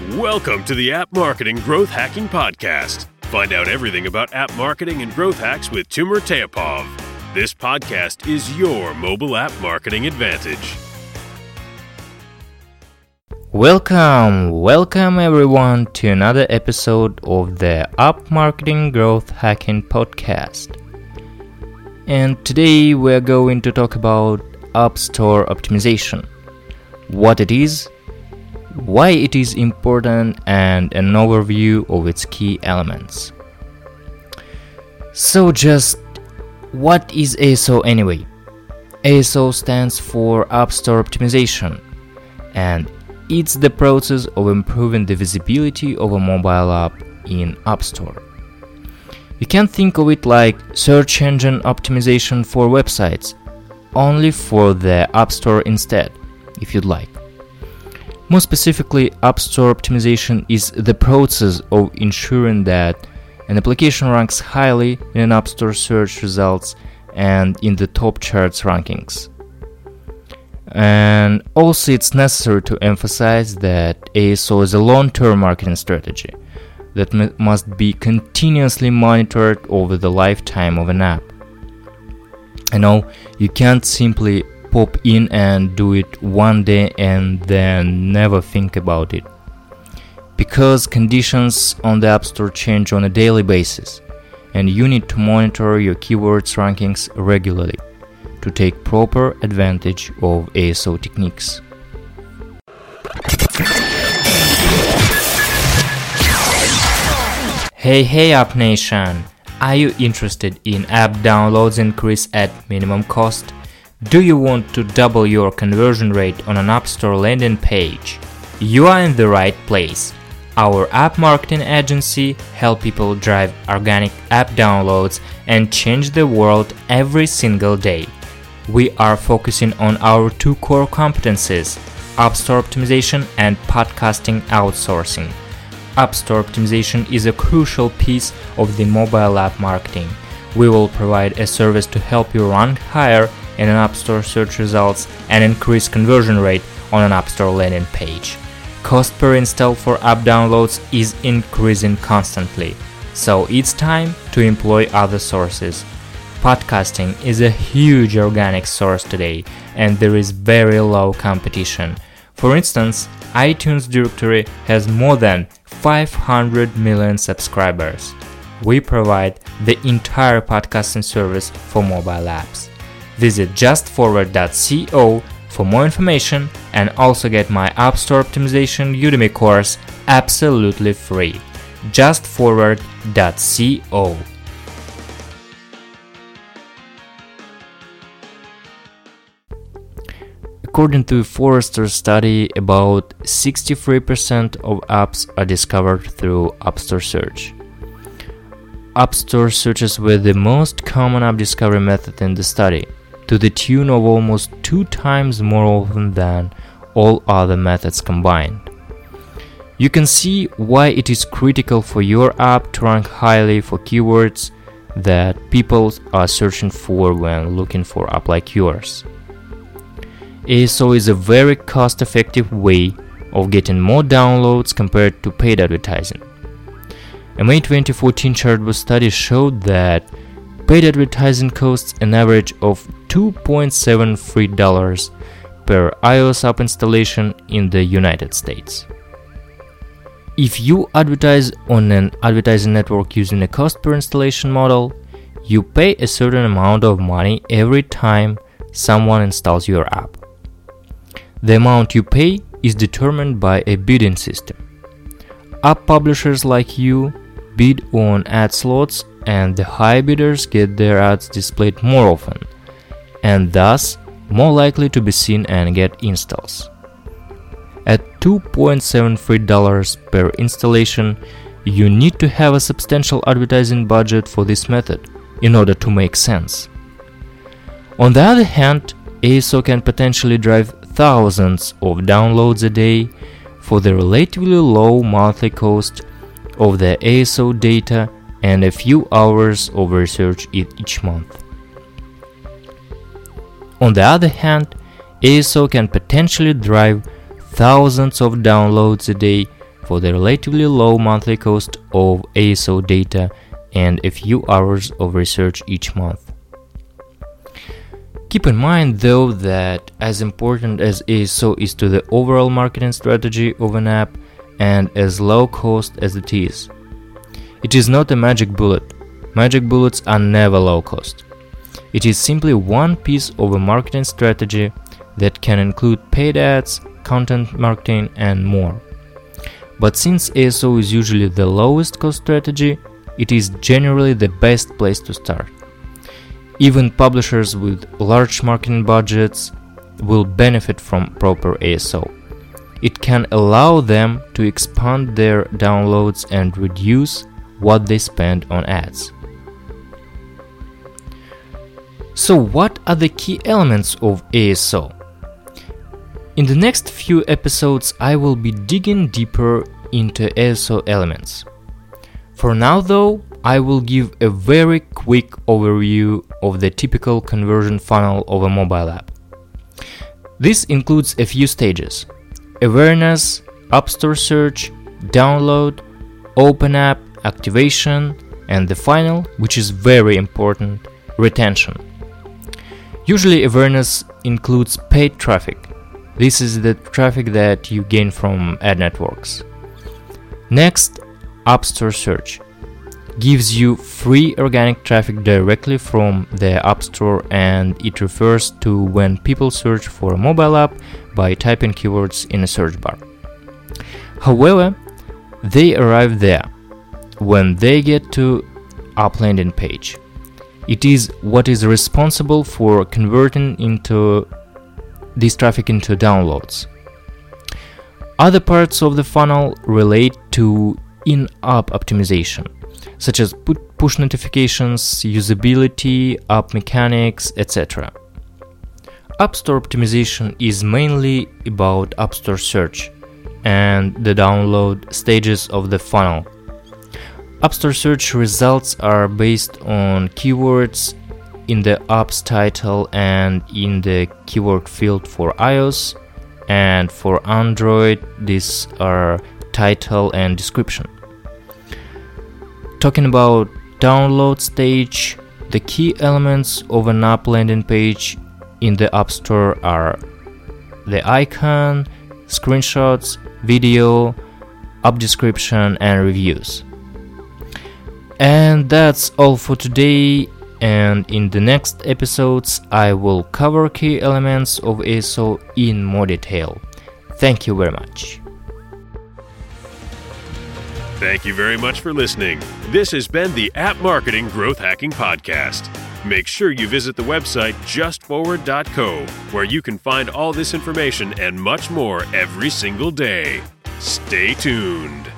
Welcome to the App Marketing Growth Hacking Podcast. Find out everything about app marketing and growth hacks with Timur Teapov. This podcast is your mobile app marketing advantage. Welcome, welcome everyone to another episode of the App Marketing Growth Hacking Podcast. And today we're going to talk about App Store optimization. What it is, why it is important, and an overview of its key elements. So, just what is ASO anyway? ASO stands for App Store Optimization, and it's the process of improving the visibility of a mobile app in App Store. You can think of it like search engine optimization for websites, only for the App Store instead, if you'd like. More specifically, App Store optimization is the process of ensuring that an application ranks highly in an App Store search results and in the top charts rankings. And also, it's necessary to emphasize that ASO is a long term marketing strategy that m- must be continuously monitored over the lifetime of an app. I know you can't simply pop in and do it one day and then never think about it. Because conditions on the App Store change on a daily basis, and you need to monitor your keywords rankings regularly to take proper advantage of ASO techniques. Hey, hey, App Nation! Are you interested in app downloads increase at minimum cost? Do you want to double your conversion rate on an App Store landing page? You are in the right place. Our app marketing agency help people drive organic app downloads and change the world every single day. We are focusing on our two core competencies, App Store optimization and podcasting outsourcing. App Store optimization is a crucial piece of the mobile app marketing. We will provide a service to help you rank higher in an App Store search results and increase conversion rate on an App Store landing page. Cost per install for app downloads is increasing constantly, so it's time to employ other sources. Podcasting is a huge organic source today, and there is very low competition. For instance, iTunes directory has more than 500 million subscribers. We provide the entire podcasting service for mobile apps. Visit justforward.co for more information and also get my App Store Optimization Udemy course absolutely free. justforward.co According to Forrester study, about 63% of apps are discovered through App Store search. App Store searches were the most common app discovery method in the study, to the tune of almost two times more often than all other methods combined. You can see why it is critical for your app to rank highly for keywords that people are searching for when looking for app like yours. ASO is a very cost effective way of getting more downloads compared to paid advertising. A May 2014 Chartboost study showed that paid advertising costs an average of $2.73 per iOS app installation in the United States. If you advertise on an advertising network using a cost per installation model, you pay a certain amount of money every time someone installs your app. The amount you pay is determined by a bidding system. App publishers like you bid on ad slots, and the high bidders get their ads displayed more often, and thus more likely to be seen and get installs. At $2.73 per installation, you need to have a substantial advertising budget for this method in order to make sense. On the other hand, ASO can potentially drive thousands of downloads a day for the relatively low monthly cost of the ASO data and a few hours of research each month. On the other hand, ASO can potentially drive thousands of downloads a day for the relatively low monthly cost of ASO data and a few hours of research each month. Keep in mind though that as important as ASO is to the overall marketing strategy of an app and as low cost as it is, it is not a magic bullet. Magic bullets are never low cost. It is simply one piece of a marketing strategy that can include paid ads, content marketing, and more. But since ASO is usually the lowest cost strategy, it is generally the best place to start. Even publishers with large marketing budgets will benefit from proper ASO. It can allow them to expand their downloads and reduce what they spend on ads. So, what are the key elements of ASO? In the next few episodes, I will be digging deeper into ASO elements. For now, though, I will give a very quick overview of the typical conversion funnel of a mobile app. This includes a few stages awareness, App Store search, download, open app, activation, and the final, which is very important, retention. Usually, awareness includes paid traffic. This is the traffic that you gain from ad networks. Next, App Store search gives you free organic traffic directly from the App Store and it refers to when people search for a mobile app by typing keywords in a search bar. However, they arrive there when they get to app landing page. It is what is responsible for converting into this traffic into downloads. Other parts of the funnel relate to in-app optimization such as push notifications, usability, app mechanics, etc. App Store optimization is mainly about App Store search and the download stages of the funnel. App Store search results are based on keywords in the app's title and in the keyword field for iOS, and for Android, these are title and description. Talking about download stage, the key elements of an app landing page in the App Store are the icon, screenshots, video, app description, and reviews. And that's all for today. And in the next episodes, I will cover key elements of ASO in more detail. Thank you very much. Thank you very much for listening. This has been the App Marketing Growth Hacking Podcast. Make sure you visit the website justforward.co, where you can find all this information and much more every single day. Stay tuned.